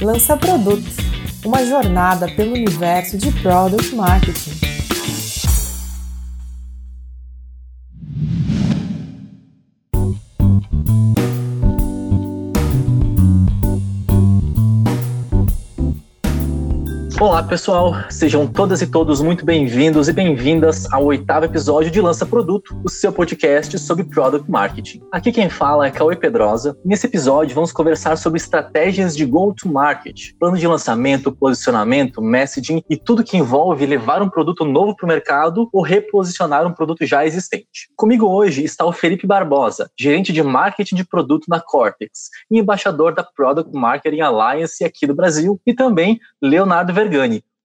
Lança Produto, uma jornada pelo universo de Product Marketing. Olá, pessoal. Sejam todas e todos muito bem-vindos e bem-vindas ao oitavo episódio de Lança Produto, o seu podcast sobre Product Marketing. Aqui quem fala é Cauê Pedrosa. Nesse episódio vamos conversar sobre estratégias de go-to-market, plano de lançamento, posicionamento, messaging e tudo que envolve levar um produto novo para o mercado ou reposicionar um produto já existente. Comigo hoje está o Felipe Barbosa, gerente de marketing de produto na Cortex e embaixador da Product Marketing Alliance aqui do Brasil, e também Leonardo Ver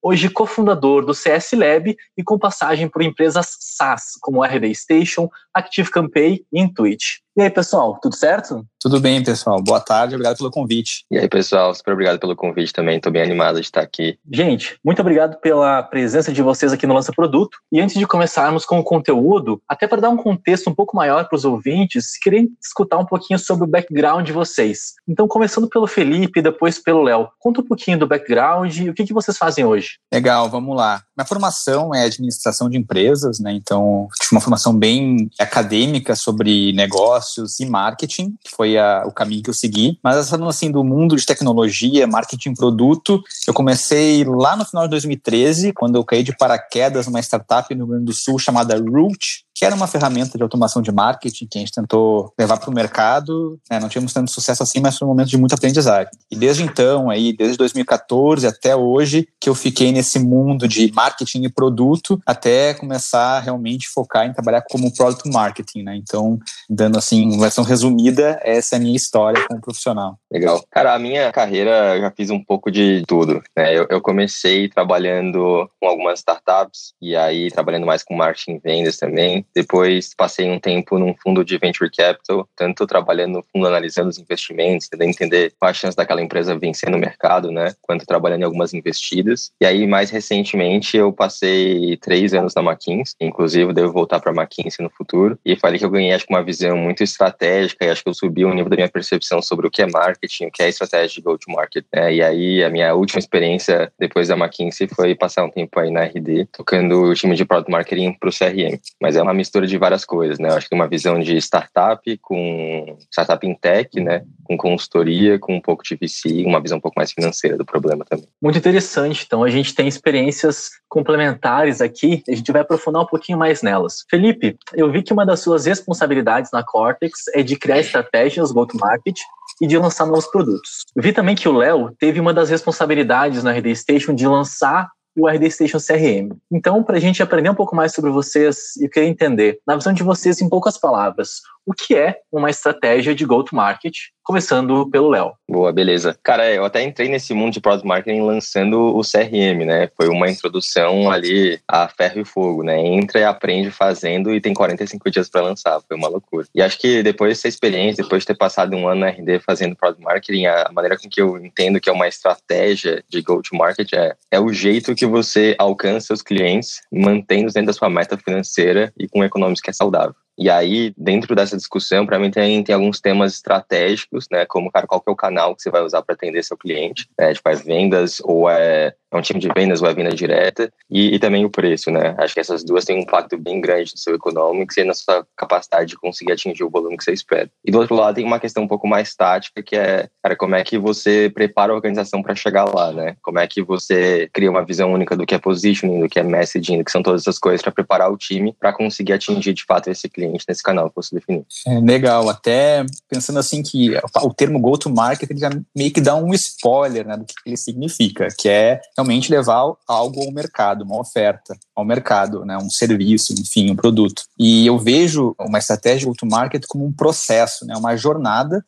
Hoje cofundador do CS Lab e com passagem por empresas SaaS como RD Station, ActiveCampaign e Intuit. E aí, pessoal, tudo certo? Tudo bem, pessoal. Boa tarde, obrigado pelo convite. E aí, pessoal, super obrigado pelo convite também. Estou bem animado de estar aqui. Gente, muito obrigado pela presença de vocês aqui no Lança Produto. E antes de começarmos com o conteúdo, até para dar um contexto um pouco maior para os ouvintes, queria escutar um pouquinho sobre o background de vocês. Então, começando pelo Felipe e depois pelo Léo. Conta um pouquinho do background e o que, que vocês fazem hoje. Legal, vamos lá. Minha formação é administração de empresas, né? Então, tive uma formação bem acadêmica sobre negócios negócios e marketing, que foi a, o caminho que eu segui. Mas falando assim do mundo de tecnologia, marketing produto, eu comecei lá no final de 2013, quando eu caí de paraquedas numa startup no Rio Grande do Sul chamada Root, que era uma ferramenta de automação de marketing que a gente tentou levar para o mercado. Né? Não tínhamos tanto sucesso assim, mas foi um momento de muita aprendizagem. E desde então, aí, desde 2014 até hoje, que eu fiquei nesse mundo de marketing e produto, até começar realmente focar em trabalhar como product marketing, né? Então, dando assim, uma versão resumida, essa é a minha história como profissional. Legal. Cara, a minha carreira já fiz um pouco de tudo. Né? Eu, eu comecei trabalhando com algumas startups e aí trabalhando mais com marketing e vendas também. Depois passei um tempo num fundo de venture capital, tanto trabalhando no fundo analisando os investimentos, tentando entender qual a chance daquela empresa vencer no mercado, né? Quanto trabalhando em algumas investidas. E aí, mais recentemente, eu passei três anos na McKinsey, inclusive devo voltar para McKinsey no futuro. E falei que eu ganhei, acho que uma visão muito estratégica e acho que eu subi o nível da minha percepção sobre o que é marketing, o que é estratégia de go-to-market. Né? E aí, a minha última experiência depois da McKinsey foi passar um tempo aí na RD, tocando o time de Product Marketing para o CRM. Mas é uma mistura de várias coisas, né? Eu acho que uma visão de startup com startup em tech, né? Com consultoria, com um pouco de VC, uma visão um pouco mais financeira do problema também. Muito interessante. Então, a gente tem experiências complementares aqui, a gente vai aprofundar um pouquinho mais nelas. Felipe, eu vi que uma das suas responsabilidades na Cortex é de criar estratégias go-to-market e de lançar novos produtos. Vi também que o Léo teve uma das responsabilidades na RD Station de lançar o RD Station CRM. Então, para a gente aprender um pouco mais sobre vocês e querer entender, na visão de vocês, em poucas palavras, o que é uma estratégia de go-to-market, começando pelo Léo. Boa, beleza. Cara, eu até entrei nesse mundo de product marketing lançando o CRM, né? Foi uma introdução ali a ferro e fogo, né? Entra e aprende fazendo e tem 45 dias para lançar. Foi uma loucura. E acho que depois dessa experiência, depois de ter passado um ano na RD fazendo product marketing, a maneira com que eu entendo que é uma estratégia de go-to-market é, é o jeito que você alcança seus clientes, mantendo dentro da sua meta financeira e com um econômico que é saudável. E aí, dentro dessa discussão, para mim tem, tem alguns temas estratégicos, né? Como, cara, qual que é o canal que você vai usar para atender seu cliente? Né? Tipo, é vendas ou é é um time de vendas ou é venda direta, e, e, também o preço, né? Acho que essas duas têm um impacto bem grande no seu econômico e na sua capacidade de conseguir atingir o volume que você espera. E do outro lado tem uma questão um pouco mais tática, que é, cara, como é que você prepara a organização para chegar lá, né? Como é que você cria uma visão única do que é positioning, do que é messaging, do que são todas essas coisas para preparar o time para conseguir atingir de fato esse cliente nesse canal que você definiu. É legal, até pensando assim que o termo go-to-market já meio que dá um spoiler, né, do que ele significa, que é realmente levar algo ao mercado, uma oferta ao mercado, né, um serviço, enfim, um produto. E eu vejo uma estratégia go-to-market como um processo, né, uma jornada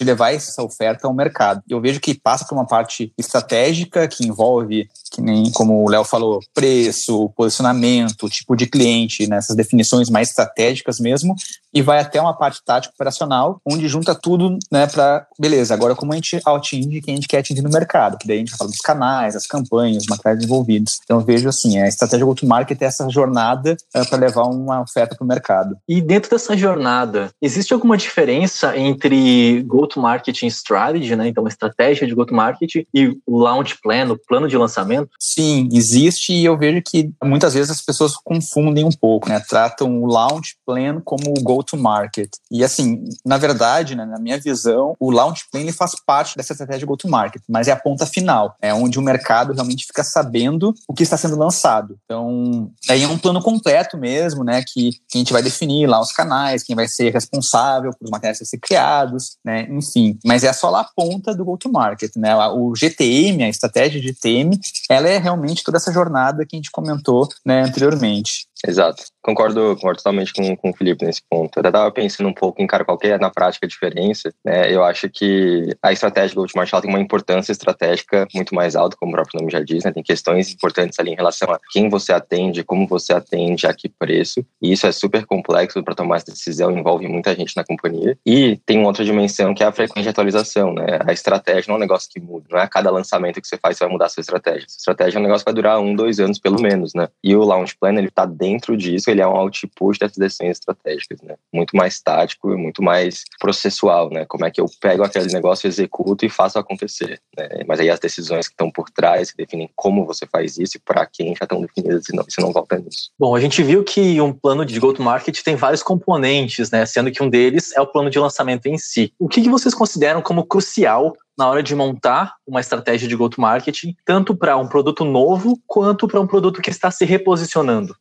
de levar essa oferta ao mercado. Eu vejo que passa por uma parte estratégica que envolve que nem como o Léo falou, preço, posicionamento, tipo de cliente, nessas né, definições mais estratégicas mesmo, e vai até uma parte tática operacional, onde junta tudo, né, para beleza, agora como a gente atinge quem a gente quer atingir no mercado, que daí a gente fala dos canais, as campanhas, os materiais envolvidos. Então eu vejo assim, a estratégia go-to-market é essa jornada é, para levar uma oferta para o mercado. E dentro dessa jornada, existe alguma diferença entre go-to-market strategy, né, então a estratégia de go-to-market e o launch plan, o plano de lançamento? Sim, existe e eu vejo que muitas vezes as pessoas confundem um pouco, né, tratam o launch plan como o go go-to-market. E assim, na verdade, né, na minha visão, o launch plan ele faz parte dessa estratégia go-to-market, mas é a ponta final, é onde o mercado realmente fica sabendo o que está sendo lançado. Então, aí é um plano completo mesmo, né, que, que a gente vai definir lá os canais, quem vai ser responsável por os materiais a ser criados, né, enfim. Mas é só lá a ponta do go-to-market, né? O GTM, a estratégia de GTM, ela é realmente toda essa jornada que a gente comentou né, anteriormente. Exato. Concordo, concordo totalmente com, com o Felipe nesse ponto. Eu estava pensando um pouco em, cara, qual é, na prática, a diferença. Né? Eu acho que a estratégia do Ultimate tem uma importância estratégica muito mais alta, como o próprio nome já diz, né? Tem questões importantes ali em relação a quem você atende, como você atende, a que preço. E isso é super complexo para tomar essa decisão, envolve muita gente na companhia. E tem outra dimensão que é a frequência de atualização, né? A estratégia não é um negócio que muda. Não é a cada lançamento que você faz, você vai mudar a sua estratégia. A estratégia é um negócio que vai durar um, dois anos, pelo menos, né? E o Launch Plan, ele tá dentro disso, ele é um output dessas decisões estratégicas, né? Muito mais tático e muito mais processual, né? Como é que eu pego aquele negócio, executo e faço acontecer, né? Mas aí as decisões que estão por trás, que definem como você faz isso e para quem já estão definidas e não, você não volta nisso. Bom, a gente viu que um plano de go-to-market tem vários componentes, né? Sendo que um deles é o plano de lançamento em si. O que, que vocês consideram como crucial na hora de montar uma estratégia de go-to-marketing, tanto para um produto novo quanto para um produto que está se reposicionando?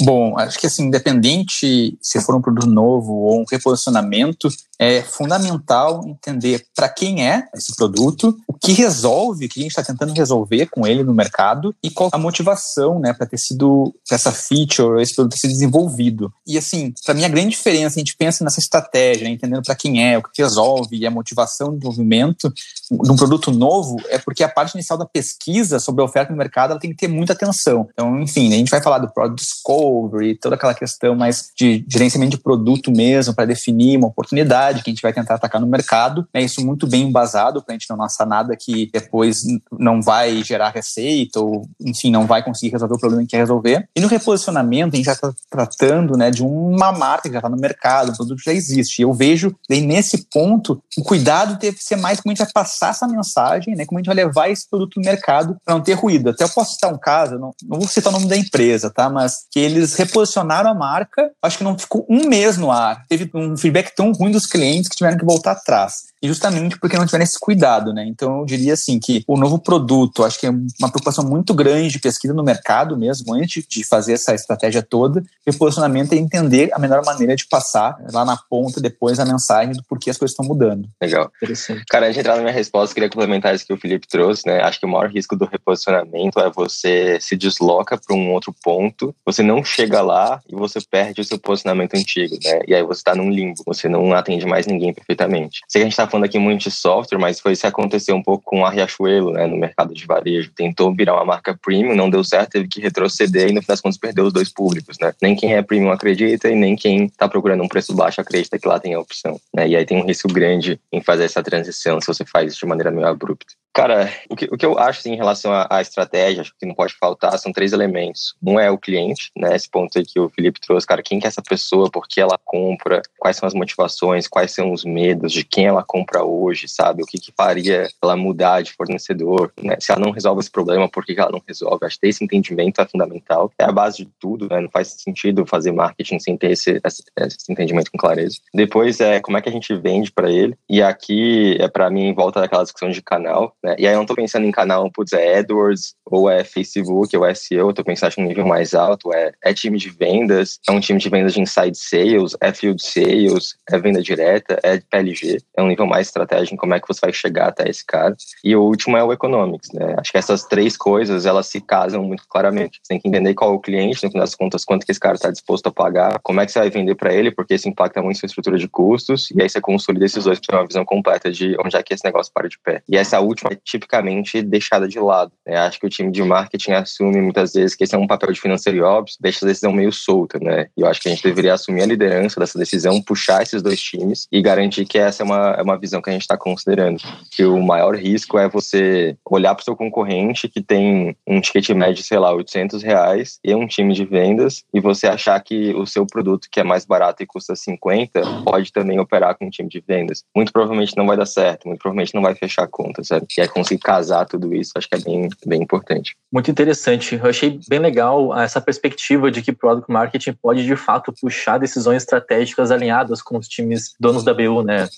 Bom, acho que assim, independente se for um produto novo ou um reposicionamento, é fundamental entender para quem é esse produto, o que resolve, o que a gente está tentando resolver com ele no mercado e qual a motivação, né, para ter sido essa feature, esse produto ter sido desenvolvido. E assim, para mim a grande diferença, a gente pensa nessa estratégia, né, entendendo para quem é, o que resolve e a motivação do desenvolvimento de um produto novo, é porque a parte inicial da pesquisa sobre a oferta no mercado, ela tem que ter muita atenção. Então, enfim, a gente vai falar do product discovery, toda aquela questão mais de gerenciamento de produto mesmo para definir uma oportunidade oportunidade que a gente vai tentar atacar no mercado. É isso muito bem embasado para a gente não lançar nada que depois não vai gerar receita ou, enfim, não vai conseguir resolver o problema que quer resolver. E no reposicionamento, a gente já está tratando né, de uma marca que já está no mercado, o produto já existe. E eu vejo, daí, nesse ponto, o cuidado deve ser mais como a gente vai passar essa mensagem, né, como a gente vai levar esse produto no mercado para não ter ruído. Até eu posso citar um caso, não, não vou citar o nome da empresa, tá? Mas que eles reposicionaram a marca, acho que não ficou um mês no ar. Teve um feedback tão ruim dos clientes que tiveram que voltar atrás. Justamente porque não tiveram esse cuidado, né? Então eu diria assim que o novo produto, acho que é uma preocupação muito grande de pesquisa no mercado mesmo, antes de fazer essa estratégia toda. E o posicionamento é entender a melhor maneira de passar lá na ponta depois a mensagem do porquê as coisas estão mudando. Legal. Interessante. Cara, antes de entrar na minha resposta, queria complementar isso que o Felipe trouxe, né? Acho que o maior risco do reposicionamento é você se desloca para um outro ponto, você não chega lá e você perde o seu posicionamento antigo, né? E aí você está num limbo, você não atende mais ninguém perfeitamente. Sei que a gente está falando aqui muito de software, mas foi isso que aconteceu um pouco com a Riachuelo, né, no mercado de varejo. Tentou virar uma marca premium, não deu certo, teve que retroceder e no final das contas perdeu os dois públicos, né? Nem quem é premium acredita e nem quem está procurando um preço baixo acredita que lá tem a opção, né? E aí tem um risco grande em fazer essa transição se você faz isso de maneira meio abrupta. Cara, o que, o que eu acho assim, em relação à, à estratégia, acho que não pode faltar, são três elementos. Um é o cliente, né? Esse ponto aí que o Felipe trouxe, cara, quem que é essa pessoa, por que ela compra, quais são as motivações, quais são os medos de quem ela compra hoje, sabe? O que, que faria ela mudar de fornecedor, né? Se ela não resolve esse problema, por que, que ela não resolve? Acho que esse entendimento é fundamental, é a base de tudo, né? Não faz sentido fazer marketing sem ter esse, esse, esse entendimento com clareza. Depois é como é que a gente vende para ele, e aqui é para mim volta daquela discussão de canal, né? E aí eu não tô pensando em canal, putz, é AdWords, ou é Facebook, ou é SEO, tô pensando em um nível mais alto, é, é time de vendas, é um time de vendas de inside sales, é field sales, é venda direta, é PLG, é um nível mais estratégico em como é que você vai chegar até esse cara. E o último é o economics, né? Acho que essas três coisas, elas se casam muito claramente. Você tem que entender qual é o cliente, no final das contas, quanto que esse cara está disposto a pagar, como é que você vai vender para ele, porque isso impacta muito sua estrutura de custos, e aí você consolida esses dois para ter uma visão completa de onde é que esse negócio para de pé. E essa última tipicamente deixada de lado. Né? Acho que o time de marketing assume muitas vezes que esse é um papel de financeiro óbvio, deixa a decisão meio solta, né? E eu acho que a gente deveria assumir a liderança dessa decisão, puxar esses dois times e garantir que essa é uma, é uma visão que a gente está considerando. Que o maior risco é você olhar para o seu concorrente que tem um ticket médio, sei lá, 800 reais e um time de vendas e você achar que o seu produto, que é mais barato e custa 50, pode também operar com um time de vendas. Muito provavelmente não vai dar certo, muito provavelmente não vai fechar a conta, sabe? E é conseguir casar tudo isso, acho que é bem, bem importante. Muito interessante. Eu achei bem legal essa perspectiva de que Product Marketing pode, de fato, puxar decisões estratégicas alinhadas com os times donos da BU, né?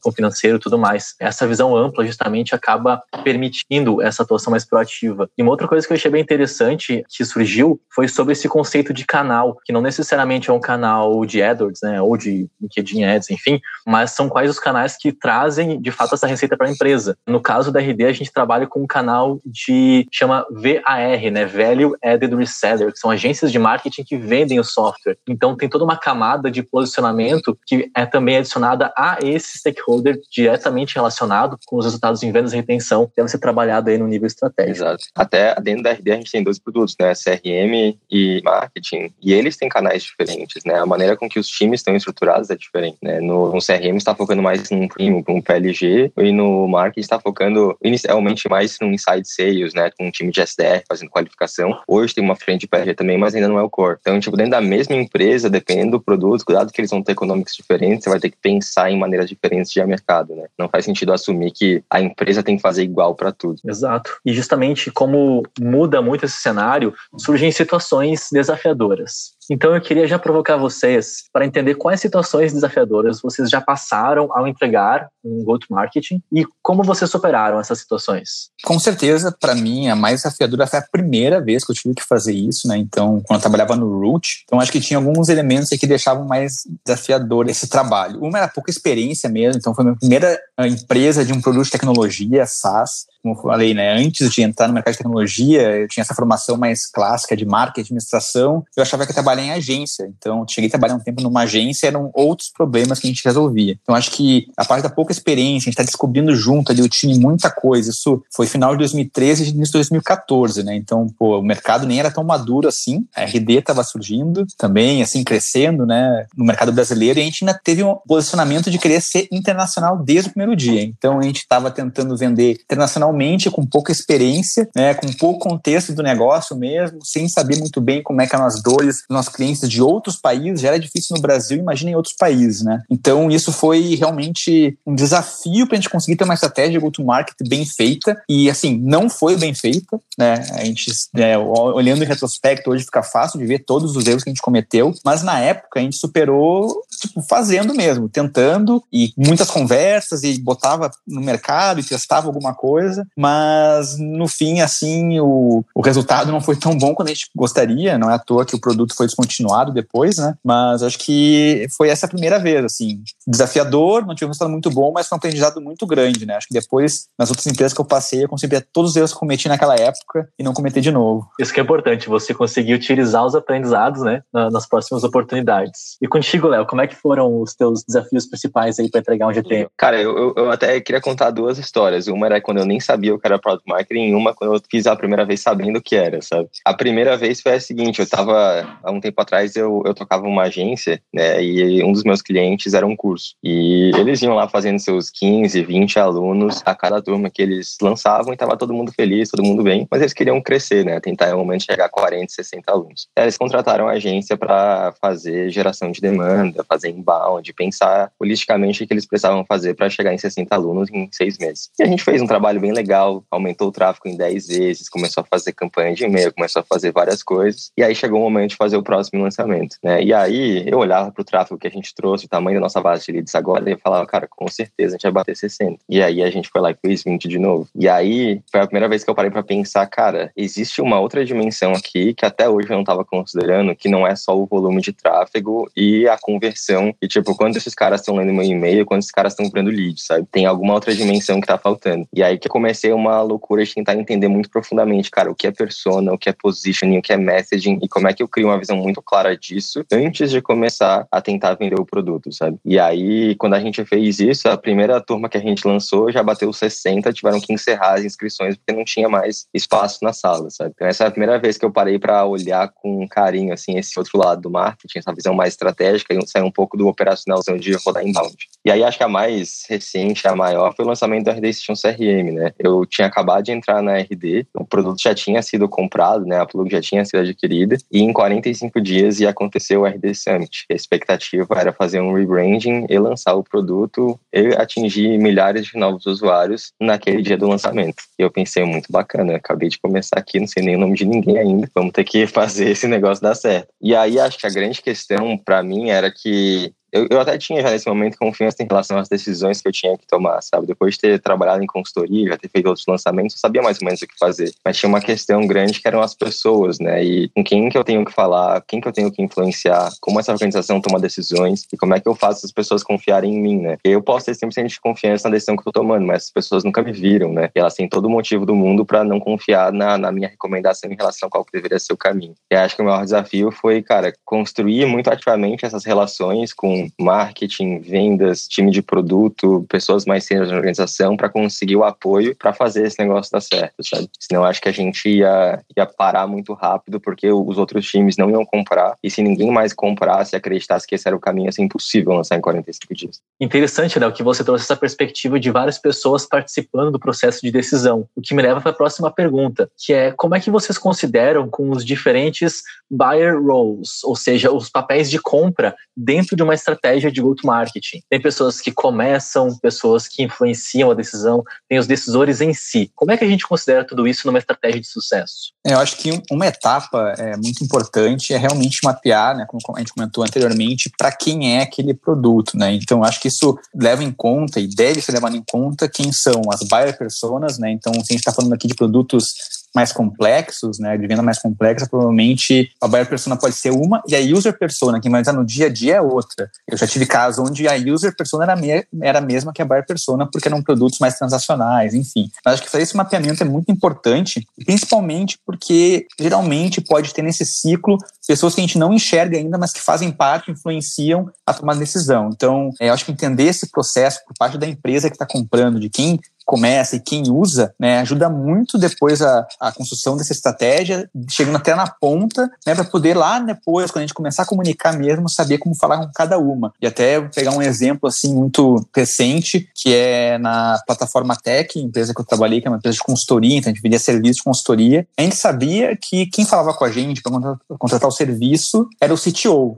Com financeiro e tudo mais. Essa visão ampla, justamente, acaba permitindo essa atuação mais proativa. E uma outra coisa que eu achei bem interessante que surgiu foi sobre esse conceito de canal, que não necessariamente é um canal de AdWords, né? Ou de LinkedIn Ads, enfim, mas são quais os canais que trazem, de fato, essa receita para a empresa. No caso da RD, a gente trabalha com um canal de chama VAR, né? Value Added Reseller, que são agências de marketing que vendem o software. Então tem toda uma camada de posicionamento que é também adicionada a esse stakeholder diretamente relacionado com os resultados em vendas e retenção, deve ser trabalhado aí no nível estratégico. Exato. Até dentro da RD a gente tem dois produtos, né? CRM e marketing. E eles têm canais diferentes, né? A maneira com que os times estão estruturados é diferente, né? No, no CRM está focando mais num premium, um PLG, e no marketing está focando inicialmente mais no inside sales, né? Com um time de SDR fazendo qualificação. Hoje tem uma frente de PLG também, mas ainda não é o core. Então, tipo, dentro da mesma empresa, dependendo do produto, cuidado que eles vão ter econômicos diferentes, você vai ter que pensar em maneiras diferentes de mercado, né? Não faz sentido assumir que a empresa tem que fazer igual para tudo. Exato. E justamente como muda muito esse cenário, surgem situações desafiadoras. Então eu queria já provocar vocês para entender quais situações desafiadoras vocês já passaram ao entregar um go-to-marketing e como vocês superaram essas situações. Com certeza, para mim, a mais desafiadora foi a primeira vez que eu tive que fazer isso, né? Então, quando eu trabalhava no Root, então acho que tinha alguns elementos que deixavam mais desafiador esse trabalho. Uma era pouca experiência mesmo, então foi a minha primeira ah, empresa de um produto de tecnologia, SaaS, como eu falei, né, antes de entrar no mercado de tecnologia, eu tinha essa formação mais clássica de marketing, administração, eu achava que eu trabalhar em agência. Então, cheguei a trabalhar um tempo numa agência, eram outros problemas que a gente resolvia. Então, acho que a parte da pouca experiência, a gente está descobrindo junto ali o time muita coisa. Isso foi final de 2013 e início de 2014, né? Então, pô, o mercado nem era tão maduro assim. A RD estava surgindo também, assim, crescendo, né, no mercado brasileiro, e a gente ainda teve um posicionamento de querer ser internacional desde o primeiro dia. Então, a gente estava tentando vender internacionalmente com pouca experiência, né, com pouco contexto do negócio mesmo, sem saber muito bem como é que eram as dores dos clientes de outros países. Já era difícil no Brasil, imagina em outros países, né? Então, isso foi realmente um desafio para a gente conseguir ter uma estratégia go-to-market bem feita. E, assim, não foi bem feita, né? A gente, né, olhando em retrospecto, hoje fica fácil de ver todos os erros que a gente cometeu, mas na época a gente superou, tipo, fazendo mesmo, tentando e muitas conversas e botava no mercado e testava alguma coisa, mas no fim, assim, o, o resultado não foi tão bom quanto a gente gostaria, não é à toa que o produto foi descontinuado depois, né? Mas acho que foi essa a primeira vez, assim, desafiador, não tive um resultado muito bom, mas foi um aprendizado muito grande, né? Acho que depois, nas outras empresas que eu passei, eu consegui todos os erros que cometi naquela época e não cometer de novo. Isso que é importante, você conseguir utilizar os aprendizados, né, nas próximas oportunidades. E contigo, Léo, como é que foram os teus desafios principais aí para entregar um GTM? Cara, eu, eu até queria contar duas histórias. Uma era quando eu nem sabia o que era Product Marketing e uma quando eu fiz a primeira vez sabendo o que era, sabe? A primeira vez foi a seguinte, eu tava, há um tempo atrás, eu, eu tocava uma agência, né, e um dos meus clientes era um curso. E eles iam lá fazendo seus 15, 20 alunos a cada turma que eles lançavam e tava todo mundo feliz, todo mundo bem, mas eles queriam crescer, né, tentar momento chegar a 40, 60 alunos. Eles contrataram a agência para fazer geração de demanda, fazer inbound, pensar holisticamente o que eles precisavam fazer para chegar em 60 alunos em seis meses. E a gente fez um trabalho bem legal, aumentou o tráfego em 10 vezes, começou a fazer campanha de e-mail, começou a fazer várias coisas. E aí chegou o momento de fazer o próximo lançamento, né? E aí eu olhava para o tráfego que a gente trouxe, o tamanho da nossa base de leads agora, e eu falava, cara, com certeza a gente vai bater 60. E aí a gente foi lá e fez 20 de novo. E aí foi a primeira vez que eu parei para pensar, cara, existe uma outra dimensão aqui que até hoje eu não estava considerando, que não é só o volume de tráfego e a conversão. E tipo, quando esses caras estão lendo meu e-mail, quando esses caras estão comprando lead, sabe? Tem alguma outra dimensão que tá faltando. E aí que eu comecei uma loucura de tentar entender muito profundamente, cara, o que é persona, o que é positioning, o que é messaging e como é que eu crio uma visão muito clara disso antes de começar a tentar vender o produto, sabe? E aí, quando a gente fez isso, a primeira turma que a gente lançou já bateu 60, tiveram que encerrar as inscrições porque não tinha mais espaço na sala, sabe? Então, essa é a primeira vez que eu parei para olhar com carinho, assim, esse outro lado do marketing, essa visão mais estratégica e sair um pouco do operacionalzão de rodar inbound. E aí, acho que a mais recente, a maior, foi o lançamento do RD Station CRM, né? Eu tinha acabado de entrar na RD, o produto já tinha sido comprado, né? A plug já tinha sido adquirida e em 45 dias ia acontecer o RD Summit. A expectativa era fazer um rebranding e lançar o produto e atingir milhares de novos usuários naquele dia do lançamento. E eu pensei, muito bacana, acabei de começar aqui, não sei nem o nome de ninguém ainda, vamos ter que fazer esse negócio dar certo. E aí acho que a grande questão para mim era que eu, eu até tinha já nesse momento confiança em relação às decisões que eu tinha que tomar, sabe? Depois de ter trabalhado em consultoria, já ter feito outros lançamentos, eu sabia mais ou menos o que fazer. Mas tinha uma questão grande que eram as pessoas, né? E com quem que eu tenho que falar, quem que eu tenho que influenciar, como essa organização toma decisões e como é que eu faço as pessoas confiarem em mim, né? Eu posso ter 100% de confiança na decisão que eu tô tomando, mas as pessoas nunca me viram, né? E elas têm todo o motivo do mundo para não confiar na, na minha recomendação em relação a qual que deveria ser o caminho. E acho que o maior desafio foi, cara, construir muito ativamente essas relações com marketing, vendas, time de produto, pessoas mais sérias na organização para conseguir o apoio para fazer esse negócio dar certo, sabe? Senão acho que a gente ia, ia parar muito rápido porque os outros times não iam comprar e se ninguém mais comprasse e acreditasse que esse era o caminho, ia ser impossível lançar em 45 dias. Interessante, né? O que você trouxe essa perspectiva de várias pessoas participando do processo de decisão. O que me leva para a próxima pergunta, que é como é que vocês consideram com os diferentes buyer roles, ou seja, os papéis de compra dentro de uma estratégia de go-to marketing. Tem pessoas que começam, pessoas que influenciam a decisão, tem os decisores em si. Como é que a gente considera tudo isso numa estratégia de sucesso? É, eu acho que uma etapa é, muito importante é realmente mapear, né, como a gente comentou anteriormente, para quem é aquele produto. Né? Então, acho que isso leva em conta e deve ser levado em conta quem são as buyer personas. Né? Então, se a gente está falando aqui de produtos mais complexos, né, de venda mais complexa, provavelmente a buyer persona pode ser uma e a user persona, que mais no dia a dia, é outra. Eu já tive casos onde a user persona era, me, era a mesma que a buyer persona, porque eram produtos mais transacionais, enfim. Mas acho que fazer esse mapeamento é muito importante, principalmente porque geralmente pode ter nesse ciclo pessoas que a gente não enxerga ainda, mas que fazem parte, influenciam a tomar decisão. Então, é, acho que entender esse processo por parte da empresa que está comprando, de quem começa e quem usa, né, ajuda muito depois a, a construção dessa estratégia, chegando até na ponta, né, para poder lá depois, quando a gente começar a comunicar mesmo, saber como falar com cada uma. E até pegar um exemplo assim muito recente, que é na plataforma Tech, empresa que eu trabalhei, que é uma empresa de consultoria, então a gente vendia serviço de consultoria. A gente sabia que quem falava com a gente para contratar, contratar o serviço era o CTO.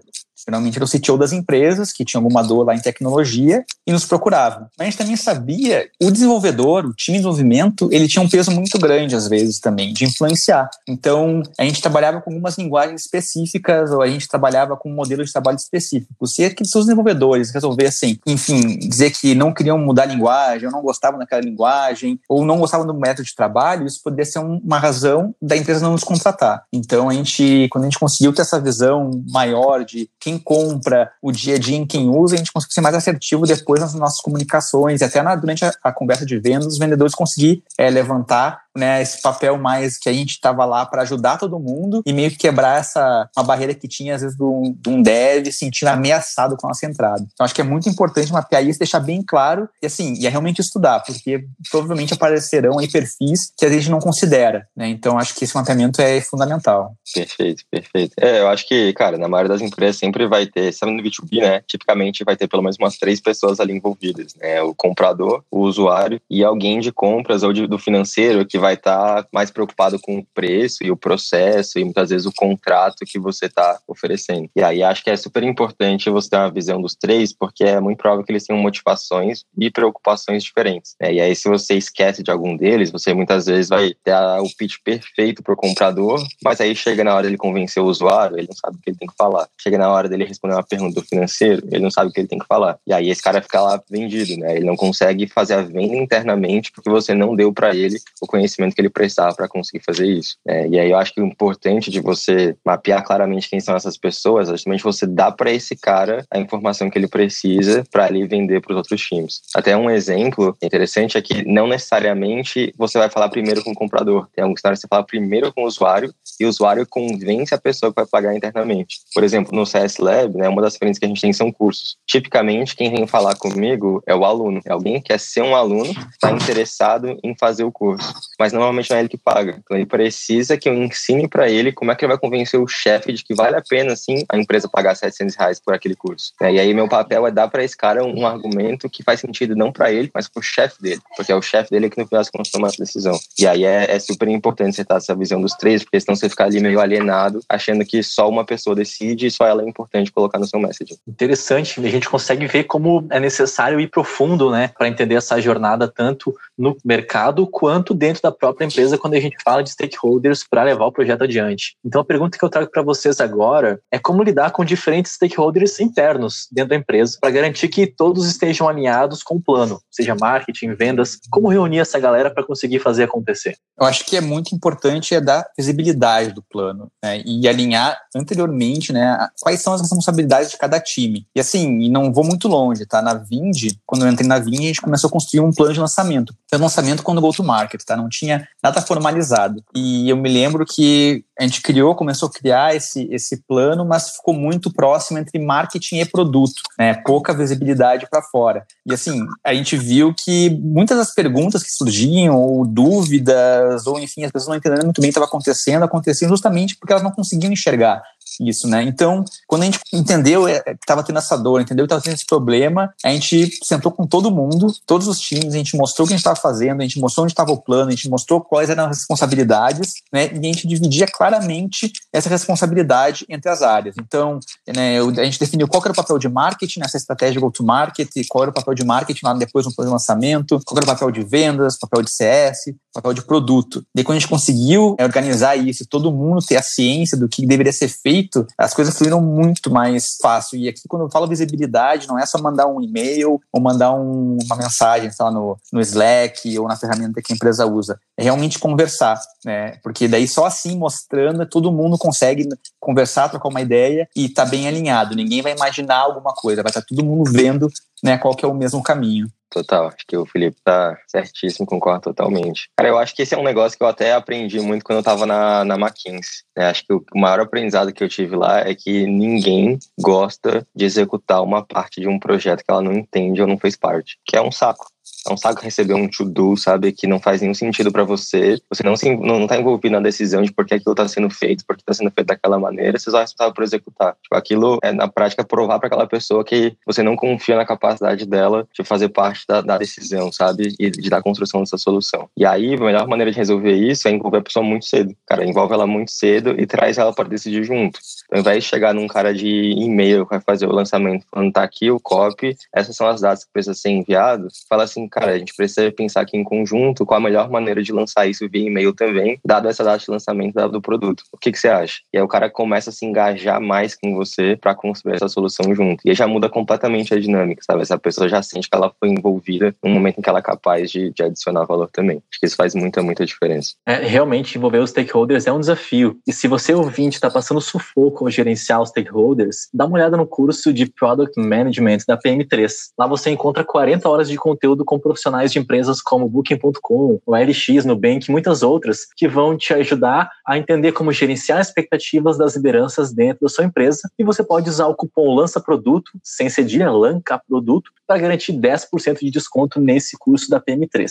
Geralmente era o CTO das empresas que tinha alguma dor lá em tecnologia e nos procuravam. Mas a gente também sabia, o desenvolvedor, o time de desenvolvimento, ele tinha um peso muito grande às vezes também de influenciar. Então, a gente trabalhava com algumas linguagens específicas ou a gente trabalhava com um modelo de trabalho específico. Se aqueles seus desenvolvedores resolvessem, enfim, dizer que não queriam mudar a linguagem, ou não gostavam daquela linguagem, ou não gostavam do método de trabalho, isso poderia ser uma razão da empresa não nos contratar. Então, a gente, quando a gente conseguiu ter essa visão maior de quem compra, o dia a dia em quem usa, a gente consegue ser mais assertivo depois nas nossas comunicações e até na, durante a, a, conversa de vendas, os vendedores conseguir é, levantar né, esse papel mais que a gente estava lá para ajudar todo mundo e meio que quebrar essa uma barreira que tinha às vezes de um, de um dev sentindo ameaçado com a nossa entrada. Então acho que é muito importante mapear isso, deixar bem claro e assim, e é realmente estudar, porque provavelmente aparecerão aí perfis que a gente não considera, né? Então acho que esse mapeamento é fundamental. Perfeito, perfeito. É, eu acho que, cara, na maioria das empresas sempre vai ter, sabe no B2B, né? Tipicamente vai ter pelo menos umas três pessoas ali envolvidas, né? O comprador, o usuário e alguém de compras ou de, do financeiro que vai vai estar tá mais preocupado com o preço e o processo e muitas vezes o contrato que você está oferecendo. E aí acho que é super importante você ter uma visão dos três, porque é muito provável que eles tenham motivações e preocupações diferentes. Né? E aí se você esquece de algum deles, você muitas vezes vai ter o pitch perfeito para o comprador, mas aí chega na hora dele convencer o usuário, ele não sabe o que ele tem que falar. Chega na hora dele responder uma pergunta do financeiro, ele não sabe o que ele tem que falar. E aí esse cara fica lá vendido, né? Ele não consegue fazer a venda internamente porque você não deu para ele o conhecimento conhecimento que ele precisava para conseguir fazer isso. É, e aí eu acho que o importante de você mapear claramente quem são essas pessoas é justamente você dar para esse cara a informação que ele precisa para ele vender para os outros times. Até um exemplo interessante é que não necessariamente você vai falar primeiro com o comprador. Tem alguns cenários que você fala primeiro com o usuário e o usuário convence a pessoa que vai pagar internamente. Por exemplo, no CS Lab, né, uma das frentes que a gente tem são cursos. Tipicamente, quem vem falar comigo é o aluno. É alguém que quer ser um aluno, está interessado em fazer o curso. Mas normalmente não é ele que paga. Então ele precisa que eu ensine para ele como é que ele vai convencer o chefe de que vale a pena, sim, a empresa pagar 700 reais por aquele curso. É, e aí meu papel é dar para esse cara um, argumento que faz sentido não para ele, mas para o chefe dele. Porque é o chefe dele que no final das contas toma essa decisão. E aí é, é super importante você ter essa visão dos três, porque senão você fica ali meio alienado, achando que só uma pessoa decide e só ela é importante colocar no seu message. Interessante, a gente consegue ver como é necessário ir profundo, né, para entender essa jornada tanto no mercado quanto dentro da própria empresa quando a gente fala de stakeholders para levar o projeto adiante. Então a pergunta que eu trago para vocês agora é como lidar com diferentes stakeholders internos dentro da empresa para garantir que todos estejam alinhados com o plano, seja marketing, vendas, como reunir essa galera para conseguir fazer acontecer. Eu acho que é muito importante é dar visibilidade do plano né, e alinhar anteriormente, né, quais são as responsabilidades de cada time. E assim, não vou muito longe, tá? Na Vind, quando eu entrei na Vind, a gente começou a construir um plano de lançamento. Foi um lançamento quando go to market, tá? Não tinha nada formalizado. E eu me lembro que a gente criou, começou a criar esse, esse plano, mas ficou muito próximo entre marketing e produto, né? Pouca visibilidade para fora. E assim, a gente viu que muitas das perguntas que surgiam, ou dúvidas, ou enfim, as pessoas não entendendo muito bem o que estava acontecendo, aconteciam justamente porque elas não conseguiam enxergar isso, né? Então, quando a gente entendeu é, que estava tendo essa dor, entendeu que estava tendo esse problema, a gente sentou com todo mundo, todos os times, a gente mostrou o que a gente estava fazendo, a gente mostrou onde estava o plano, a gente mostrou quais eram as responsabilidades, né? E a gente dividia claramente essa responsabilidade entre as áreas. Então, né, a gente definiu qual era o papel de marketing nessa estratégia go-to-market, qual era o papel de marketing lá depois no plano lançamento, qual era o papel de vendas, papel de CS, papel de produto. E quando a gente conseguiu é, organizar isso, todo mundo ter a ciência do que deveria ser feito, as coisas fluíram muito mais fácil. E aqui, quando eu falo visibilidade, não é só mandar um e-mail ou mandar um, uma mensagem, sei lá, no, no Slack ou na ferramenta que a empresa usa. É realmente conversar, né? Porque daí só assim, mostrando, todo mundo consegue conversar, trocar uma ideia e tá bem alinhado. Ninguém vai imaginar alguma coisa, vai estar tá todo mundo vendo né, qual que é o mesmo caminho. Total, acho que o Felipe tá certíssimo, concordo totalmente. Cara, eu acho que esse é um negócio que eu até aprendi muito quando eu tava na, na McKinsey. Né? Acho que o maior aprendizado que eu tive lá é que ninguém gosta de executar uma parte de um projeto que ela não entende ou não fez parte, que é um saco. É um saco receber um to-do, sabe, que não faz nenhum sentido para você. Você não, se, não, não tá envolvido na decisão de por que aquilo tá sendo feito, por que tá sendo feito daquela maneira, você só é responsável por executar. Tipo, aquilo é, na prática, provar para aquela pessoa que você não confia na capacidade dela de fazer parte da, da decisão, sabe, e de dar construção dessa solução. E aí, a melhor maneira de resolver isso é envolver a pessoa muito cedo. Cara, envolve ela muito cedo e traz ela para decidir junto. Então, ao invés de chegar num cara de e-mail que vai fazer o lançamento falando, tá aqui o copy, essas são as datas que precisa ser enviado, fala assim, cara, a gente precisa pensar aqui em conjunto qual a melhor maneira de lançar isso via e-mail também, dado essa data de lançamento do produto. O que, que você acha? E aí o cara começa a se engajar mais com você para construir essa solução junto. E aí já muda completamente a dinâmica, sabe? Essa pessoa já sente que ela foi envolvida no momento em que ela é capaz de, de adicionar valor também. Acho que isso faz muita, muita diferença. É, realmente, envolver os stakeholders é um desafio. E se você ouvinte está passando sufoco ao gerenciar os stakeholders, dá uma olhada no curso de Product Management da PM3. Lá você encontra 40 horas de conteúdo com profissionais de empresas como Booking.com, o LX, Nubank e muitas outras que vão te ajudar a entender como gerenciar expectativas das lideranças dentro da sua empresa e você pode usar o cupom Lança Produto, sem cedilha, Lanca Produto, para garantir 10% de desconto nesse curso da PM3.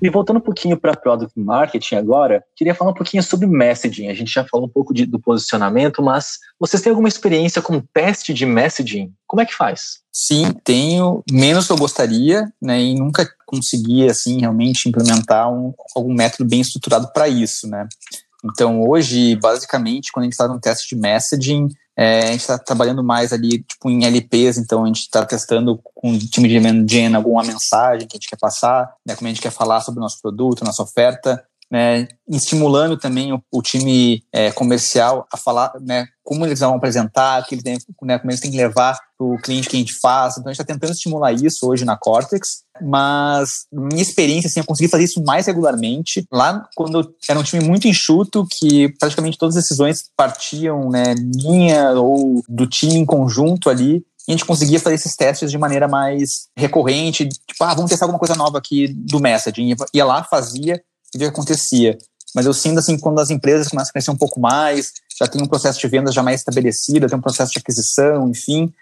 E voltando um pouquinho para Product Marketing agora, queria falar um pouquinho sobre messaging. A gente já falou um pouco de, do posicionamento, mas vocês têm alguma experiência com teste de messaging? Como é que faz? Sim, tenho. Menos que eu gostaria, né? E nunca consegui, assim, realmente implementar um, algum método bem estruturado para isso, né? Então, hoje, basicamente, quando a gente faz um teste de messaging, é, a gente está trabalhando mais ali, tipo, em LPs, então a gente está testando com o time de gen alguma mensagem que a gente quer passar, né, como a gente quer falar sobre o nosso produto, nossa oferta, né, estimulando também o, o time é, comercial a falar né, como eles vão apresentar, que eles têm, né, como eles têm que levar para o cliente que a gente faz. Então, a gente está tentando estimular isso hoje na Cortex. Mas minha experiência, assim, eu consegui fazer isso mais regularmente. Lá, quando era um time muito enxuto, que praticamente todas as decisões partiam, né, minha ou do time em conjunto ali, e a gente conseguia fazer esses testes de maneira mais recorrente, tipo, ah, vamos testar alguma coisa nova aqui do messaging. Ia lá, fazia e o que acontecia. Mas eu sinto assim, quando as empresas começam a crescer um pouco mais, já tem um processo de vendas já mais estabelecido, tem um processo de aquisição, enfim,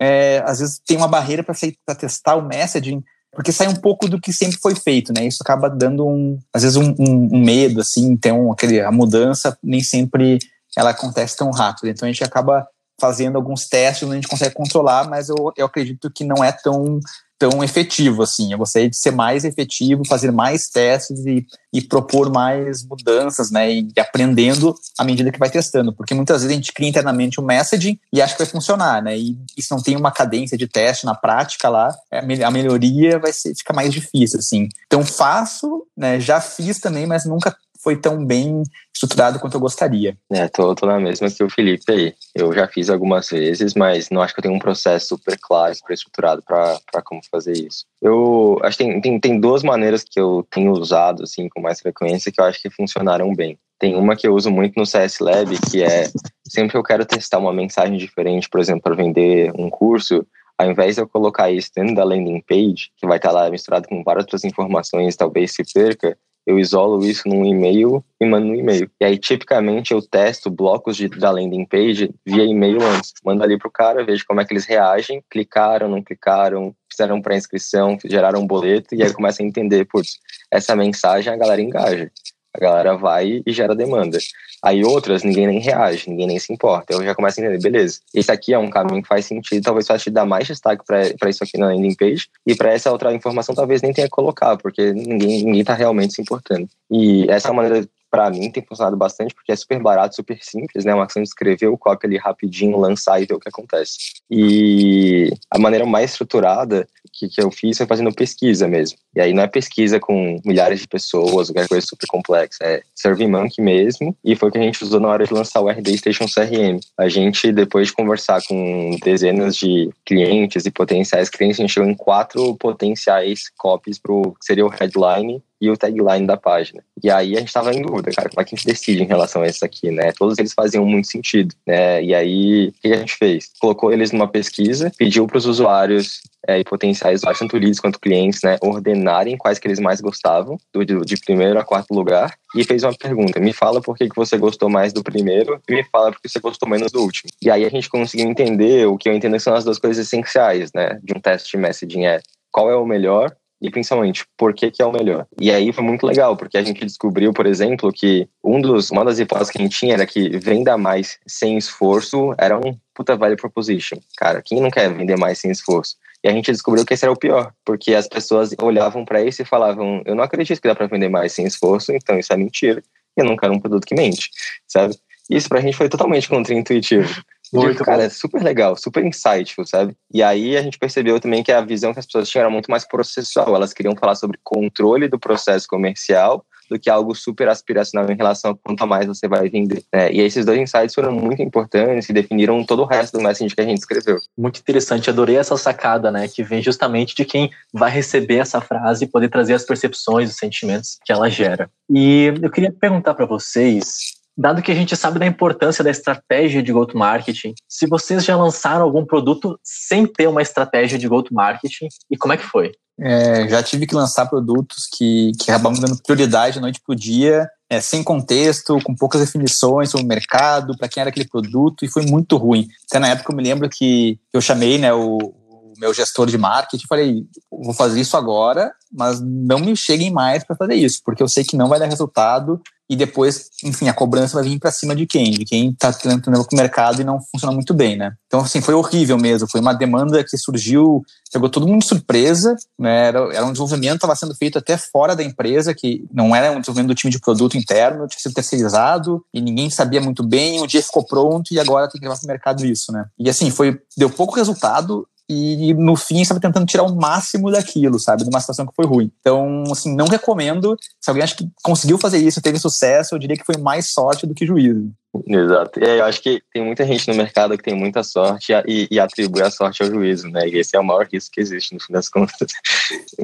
é, às vezes tem uma barreira para testar o messaging, porque sai um pouco do que sempre foi feito, né? Isso acaba dando um, às vezes um, um, um medo, assim, então aquele, a mudança nem sempre ela acontece tão rápido. Então a gente acaba fazendo alguns testes onde a gente consegue controlar, mas eu, eu acredito que não é tão tão efetivo assim. Eu gostaria de ser mais efetivo, fazer mais testes e, e propor mais mudanças, né? E, e aprendendo à medida que vai testando, porque muitas vezes a gente cria internamente um messaging e acha que vai funcionar, né? E isso não tem uma cadência de teste na prática lá, é, a melhoria vai ser fica mais difícil assim. Então faço, né? Já fiz também, mas nunca foi tão bem estruturado quanto eu gostaria. É, tô, tô na mesma que o Felipe aí. Eu já fiz algumas vezes, mas não acho que eu tenho um processo super claro, super estruturado para como fazer isso. Eu acho que tem, tem, tem duas maneiras que eu tenho usado, assim, com mais frequência, que eu acho que funcionaram bem. Tem uma que eu uso muito no CS Lab, que é sempre que eu quero testar uma mensagem diferente, por exemplo, para vender um curso, ao invés de eu colocar isso dentro da landing page, que vai estar lá misturado com várias outras informações, talvez se perca, eu isolo isso num e-mail e mando no e-mail. E aí, tipicamente, eu testo blocos de, da landing page via e-mail antes. Mando ali pro cara, vejo como é que eles reagem, clicaram, não clicaram, fizeram pré-inscrição, geraram um boleto, e aí começa a entender, putz, essa mensagem a galera engaja. A galera vai e gera demanda. Aí outras, ninguém nem reage, ninguém nem se importa. Eu já começo a entender, beleza, esse aqui é um caminho que faz sentido, talvez faça te dar mais destaque para isso aqui na landing page, e para essa outra informação talvez nem tenha que colocar, porque ninguém ninguém está realmente se importando. E essa maneira para mim tem funcionado bastante porque é super barato, super simples, né? Uma ação de escrever o copy ali rapidinho, lançar e ver o que acontece. E a maneira mais estruturada que, que eu fiz foi fazendo pesquisa mesmo. E aí não é pesquisa com milhares de pessoas, qualquer coisa super complexa, é SurveyMonkey mesmo, e foi o que a gente usou na hora de lançar o RD Station CRM. A gente, depois de conversar com dezenas de clientes e potenciais clientes, a gente chegou em quatro potenciais copies para o que seria o headline e o tagline da página. E aí a gente estava em dúvida, cara, como é que a gente decide em relação a isso aqui, né? Todos eles faziam muito sentido, né? E aí, o que a gente fez? Colocou eles numa pesquisa, pediu para os usuários é, e potenciais tanto leads quanto clientes, né, ordenarem quais que eles mais gostavam, do, de primeiro a quarto lugar, e fez uma pergunta, me fala por que, que você gostou mais do primeiro e me fala por que você gostou menos do último. E aí a gente conseguiu entender o que eu entendo que são as duas coisas essenciais, né, de um teste de messaging, é qual é o melhor e principalmente por que, que é o melhor. E aí foi muito legal, porque a gente descobriu, por exemplo, que um dos, uma das hipóteses que a gente tinha era que venda mais sem esforço era um puta value proposition. Cara, quem não quer vender mais sem esforço? E a gente descobriu que esse era o pior, porque as pessoas olhavam para isso e falavam: Eu não acredito que dá para vender mais sem esforço, então isso é mentira. Eu não quero um produto que mente, sabe? Isso pra gente foi totalmente contra-intuitivo. Muito cara, é super legal, super insightful, sabe? E aí a gente percebeu também que a visão que as pessoas tinham era muito mais processual. Elas queriam falar sobre controle do processo comercial do que algo super aspiracional em relação a quanto mais você vai vender. Né? E esses dois insights foram muito importantes e definiram todo o resto do messaging que a gente escreveu. Muito interessante, adorei essa sacada, né? Que vem justamente de quem vai receber essa frase e poder trazer as percepções, os sentimentos que ela gera. E eu queria perguntar para vocês dado que a gente sabe da importância da estratégia de go-to-marketing, se vocês já lançaram algum produto sem ter uma estratégia de go-to-marketing e como é que foi? É, já tive que lançar produtos que, que acabavam dando prioridade noite o dia, é, sem contexto, com poucas definições sobre o mercado, para quem era aquele produto, e foi muito ruim. Até na época eu me lembro que eu chamei né, o, o meu gestor de marketing falei: vou fazer isso agora, mas não me cheguem mais para fazer isso, porque eu sei que não vai dar resultado e depois, enfim, a cobrança vai vir para cima de quem? De quem está tentando com o mercado e não funciona muito bem, né? Então, assim, foi horrível mesmo. Foi uma demanda que surgiu, pegou todo mundo de surpresa, né? Era, era um desenvolvimento que estava sendo feito até fora da empresa, que não era um desenvolvimento do time de produto interno, tinha sido terceirizado e ninguém sabia muito bem. Um dia ficou pronto e agora tem que levar para o mercado isso, né? E assim, foi, deu pouco resultado, e no fim estava tentando tirar o máximo daquilo, sabe, de uma situação que foi ruim. Então, assim, não recomendo. Se alguém acha que conseguiu fazer isso, teve sucesso, eu diria que foi mais sorte do que juízo. Exato. E eu acho que tem muita gente no mercado que tem muita sorte e, e atribui a sorte ao juízo, né? E esse é o maior risco que existe, no fim das contas.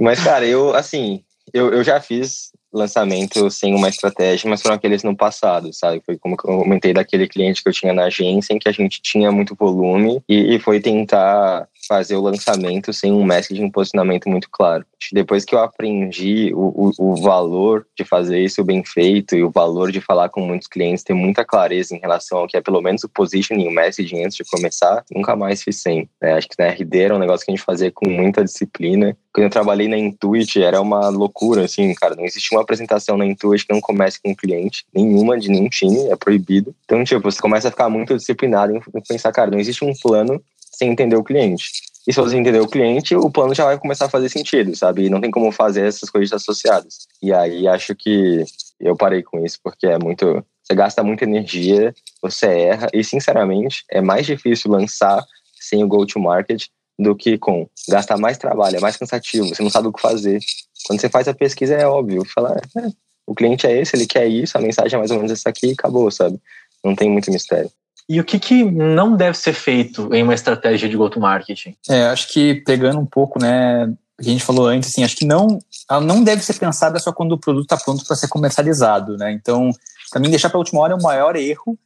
Mas, cara, eu, assim, eu, eu já fiz lançamento sem uma estratégia, mas foram aqueles no passado, sabe? Foi como eu comentei daquele cliente que eu tinha na agência, em que a gente tinha muito volume e, e foi tentar fazer o lançamento sem um message, um posicionamento muito claro. Depois que eu aprendi o, o, o, valor de fazer isso bem feito e o valor de falar com muitos clientes, ter muita clareza em relação ao que é pelo menos o positioning, o messaging antes de começar, nunca mais fiz sem. Né? Acho que na RD era um negócio que a gente fazia com muita disciplina. Quando eu trabalhei na Intuit, era uma loucura, assim, cara. Não existia uma apresentação na Intuit que não comece com um cliente, nenhuma de nenhum time, é proibido. Então, tipo, você começa a ficar muito disciplinado em pensar, cara, não existe um plano sem entender o cliente. E se você entender o cliente, o plano já vai começar a fazer sentido, sabe? E não tem como fazer essas coisas associadas. E aí acho que eu parei com isso, porque é muito. Você gasta muita energia, você erra, e sinceramente, é mais difícil lançar sem o go-to-market do que com. Gastar mais trabalho, é mais cansativo, você não sabe o que fazer. Quando você faz a pesquisa, é óbvio, falar, é, o cliente é esse, ele quer isso, a mensagem é mais ou menos essa aqui e acabou, sabe? Não tem muito mistério. E o que, que não deve ser feito em uma estratégia de go-to-marketing? É, acho que pegando um pouco, né, o que a gente falou antes, assim, acho que não, ela não deve ser pensada só quando o produto está pronto para ser comercializado, né? Então, para mim, deixar para a última hora é o maior erro,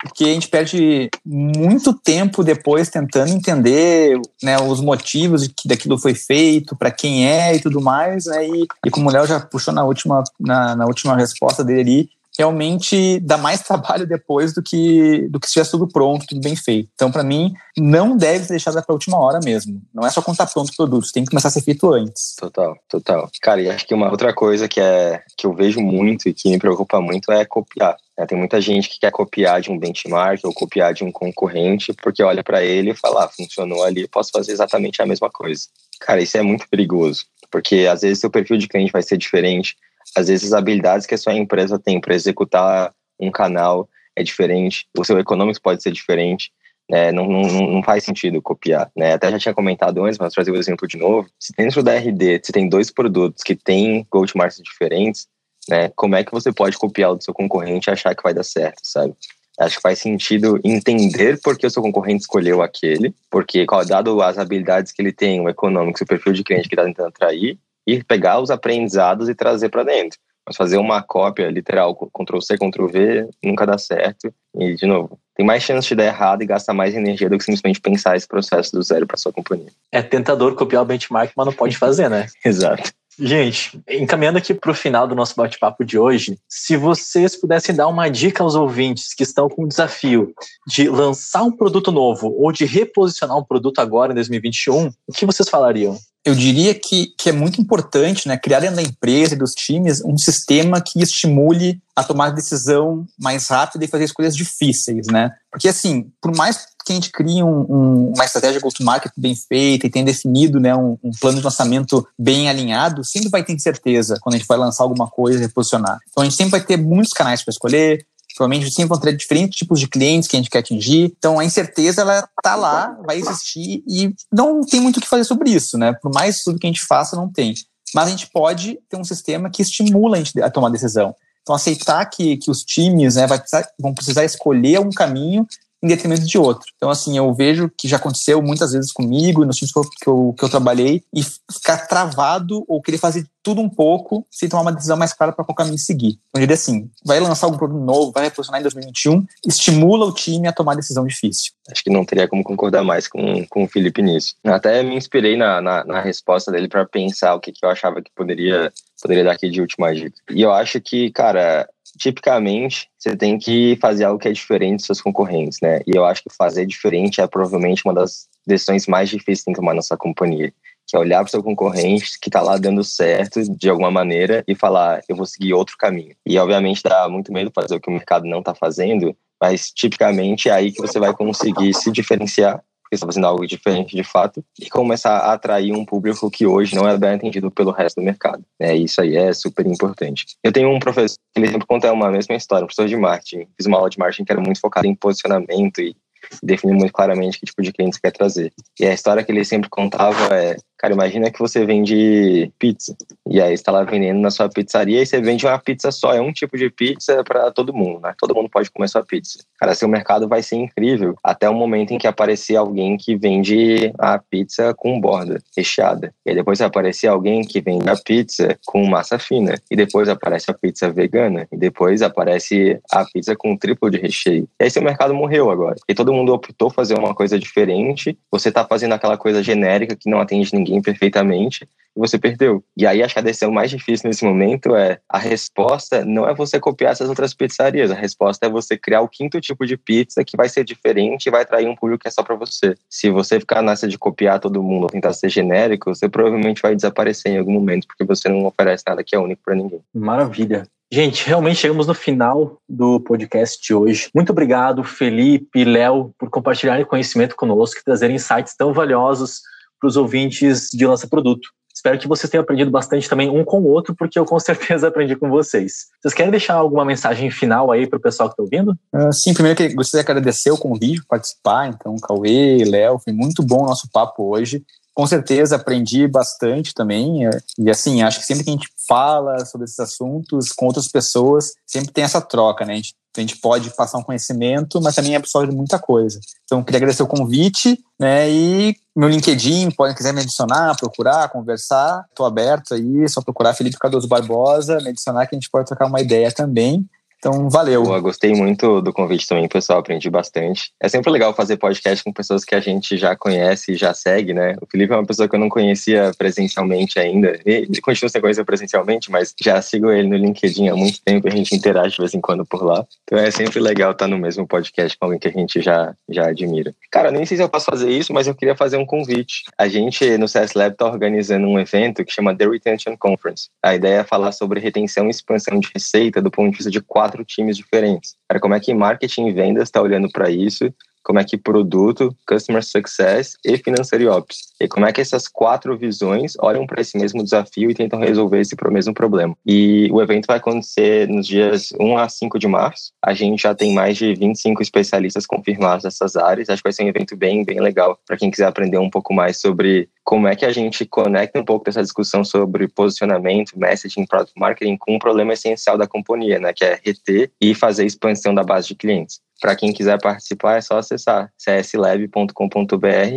porque a gente perde muito tempo depois tentando entender né, os motivos de que daquilo foi feito, para quem é e tudo mais, né? E, e como o Léo já puxou na última, na, na última resposta dele ali, realmente dá mais trabalho depois do que do que se tivesse tudo pronto, tudo bem feito. Então, para mim, não deve ser deixado para a última hora mesmo. Não é só tá pronto o produto, tem que começar a ser feito antes. Total, total. Cara, e acho que uma outra coisa que é que eu vejo muito e que me preocupa muito é copiar. É, tem muita gente que quer copiar de um benchmark ou copiar de um concorrente porque olha para ele e fala, ah, funcionou ali, posso fazer exatamente a mesma coisa. Cara, isso é muito perigoso, porque às vezes seu perfil de cliente vai ser diferente, às vezes as habilidades que a sua empresa tem para executar um canal é diferente, o seu econômico pode ser diferente, né? não, não, não faz sentido copiar. Né? Até já tinha comentado antes, mas trazer o exemplo de novo. Se dentro da RD você tem dois produtos que têm go-to-market diferentes, né? como é que você pode copiar o do seu concorrente e achar que vai dar certo, sabe? Acho que faz sentido entender por que o seu concorrente escolheu aquele, porque dado as habilidades que ele tem, o econômico, o perfil de cliente que está tentando atrair, e pegar os aprendizados e trazer para dentro. Mas fazer uma cópia literal, Ctrl C, Ctrl V, nunca dá certo. E, de novo, tem mais chance de dar errado e gastar mais energia do que simplesmente pensar esse processo do zero para sua companhia. É tentador copiar o benchmark, mas não pode fazer, né? Exato. Gente, encaminhando aqui para o final do nosso bate-papo de hoje, se vocês pudessem dar uma dica aos ouvintes que estão com o desafio de lançar um produto novo ou de reposicionar um produto agora em 2021, o que vocês falariam? Eu diria que, que é muito importante né, criar dentro da empresa e dos times um sistema que estimule a tomar decisão mais rápida e fazer escolhas difíceis, né? Porque, assim, por mais que a gente crie um, um, uma estratégia go-to-market bem feita e tenha definido né, um, um, plano de lançamento bem alinhado, sempre vai ter incerteza quando a gente vai lançar alguma coisa e reposicionar. Então, a gente sempre vai ter muitos canais para escolher, Provavelmente a gente sempre vão diferentes tipos de clientes que a gente quer atingir. Então a incerteza ela tá lá, vai existir e não tem muito o que fazer sobre isso, né? Por mais tudo que a gente faça, não tem. Mas a gente pode ter um sistema que estimula a gente a tomar decisão. Então aceitar que, que os times né, precisar, vão precisar escolher um caminho em detrimento de outro. Então, assim, eu vejo que já aconteceu muitas vezes comigo, nos times que eu, que eu, que eu trabalhei, e ficar travado ou querer fazer tudo um pouco sem tomar uma decisão mais clara para qual caminho seguir. Então, eu diria assim, vai lançar algum produto novo, vai reposicionar em 2021, estimula o time a tomar decisão difícil. Acho que não teria como concordar mais com, com o Felipe nisso. Até me inspirei na, na, na resposta dele para pensar o que, que eu achava que poderia, poderia dar aqui de última dica. E eu acho que, cara, tipicamente você tem que fazer algo que é diferente dos seus concorrentes, né? E eu acho que fazer diferente é provavelmente uma das decisões mais difíceis que tem que tomar na sua companhia, que é olhar para o seu concorrente que está lá dando certo de alguma maneira e falar, eu vou seguir outro caminho. E obviamente dá muito medo fazer o que o mercado não está fazendo, mas tipicamente é aí que você vai conseguir se diferenciar porque está fazendo algo diferente de fato, e começar a atrair um público que hoje não é bem atendido pelo resto do mercado. É, isso aí é super importante. Eu tenho um professor que ele sempre conta uma mesma história, um professor de marketing. Fiz uma aula de marketing que era muito focado em posicionamento e define muito claramente que tipo de cliente você quer trazer. E a história que ele sempre contava é Cara, imagina que você vende pizza. E aí está lá vendendo na sua pizzaria e você vende uma pizza só. É um tipo de pizza para todo mundo, né? Todo mundo pode comer sua pizza. Cara, seu mercado vai ser incrível até o momento em que aparecer alguém que vende a pizza com borda recheada. E aí depois aparecer alguém que vende a pizza com massa fina. E depois aparece a pizza vegana. E depois aparece a pizza com triplo de recheio. E aí seu mercado morreu agora. E todo mundo optou fazer uma coisa diferente. Você está fazendo aquela coisa genérica que não atende ninguém ninguém perfeitamente e você perdeu. E aí acho que a decisão mais difícil nesse momento é a resposta não é você copiar essas outras pizzarias, a resposta é você criar o quinto tipo de pizza que vai ser diferente e vai atrair um público que é só para você. Se você ficar nessa de copiar todo mundo ou tentar ser genérico, você provavelmente vai desaparecer em algum momento porque você não oferece nada que é único para ninguém. Maravilha. Gente, realmente chegamos no final do podcast de hoje. Muito obrigado, Felipe Léo, por compartilharem conhecimento conosco e trazerem insights tão valiosos para os ouvintes de Lança Produto. Espero que vocês tenham aprendido bastante também um com o outro, porque eu com certeza aprendi com vocês. Vocês querem deixar alguma mensagem final aí para o pessoal que está ouvindo? Uh, sim, primeiro que gostaria de agradecer o convite participar. Então, Cauê, Léo, foi muito bom o nosso papo hoje com certeza aprendi bastante também. É, e assim, acho que sempre que a gente fala sobre esses assuntos com outras pessoas, sempre tem essa troca, né? A gente, a gente pode passar um conhecimento, mas também é absorve muita coisa. Então, queria agradecer o convite, né? E meu LinkedIn, podem quiser me adicionar, procurar, conversar, estou aberto aí, só procurar Felipe Cardoso Barbosa, me adicionar que a gente pode trocar uma ideia também. Então, valeu. Boa, gostei muito do convite também, pessoal. Aprendi bastante. É sempre legal fazer podcast com pessoas que a gente já conhece e já segue, né? O Felipe é uma pessoa que eu não conhecia presencialmente ainda. Ele continua sem conhecer presencialmente, mas já sigo ele no LinkedIn há muito tempo e a gente interage de vez em quando por lá. Então é sempre legal estar no mesmo podcast com alguém que a gente já, já admira. Cara, nem sei se eu posso fazer isso, mas eu queria fazer um convite. A gente no CS Lab está organizando um evento que chama The Retention Conference. A ideia é falar sobre retenção e expansão de receita do ponto de vista de quatro quatro times diferentes. Cara, como é que marketing e vendas está olhando para isso? Como é que produto, customer success e financeiro ops? E como é que essas quatro visões olham para esse mesmo desafio e tentam resolver esse mesmo problema? E o evento vai acontecer nos dias 1 a 5 de março. A gente já tem mais de 25 especialistas confirmados nessas áreas. Acho que vai ser um evento bem, bem legal para quem quiser aprender um pouco mais sobre como é que a gente conecta um pouco dessa discussão sobre posicionamento, messaging, product marketing com um problema essencial da companhia, né, que é reter e fazer expansão da base de clientes. Para quem quiser participar, é só acessar cslab.com.br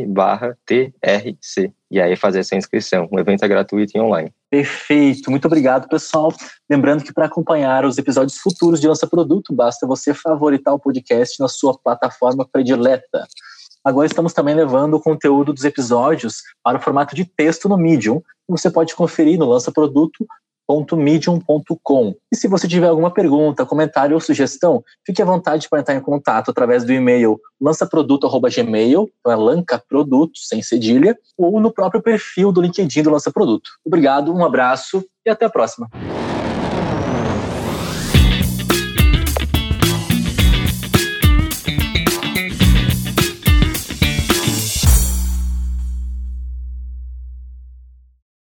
barra TRC e aí fazer essa inscrição. O evento é gratuito e online. Perfeito, muito obrigado, pessoal. Lembrando que para acompanhar os episódios futuros de Lança Produto, basta você favoritar o podcast na sua plataforma predileta. Agora estamos também levando o conteúdo dos episódios para o formato de texto no Medium. Você pode conferir no lançaproduto.medium.com. E se você tiver alguma pergunta, comentário ou sugestão, fique à vontade para entrar em contato através do e-mail lançaproduto.gmail, então é lancaproduto, sem cedilha, ou no próprio perfil do LinkedIn do Lança Produto. Obrigado, um abraço e até a próxima.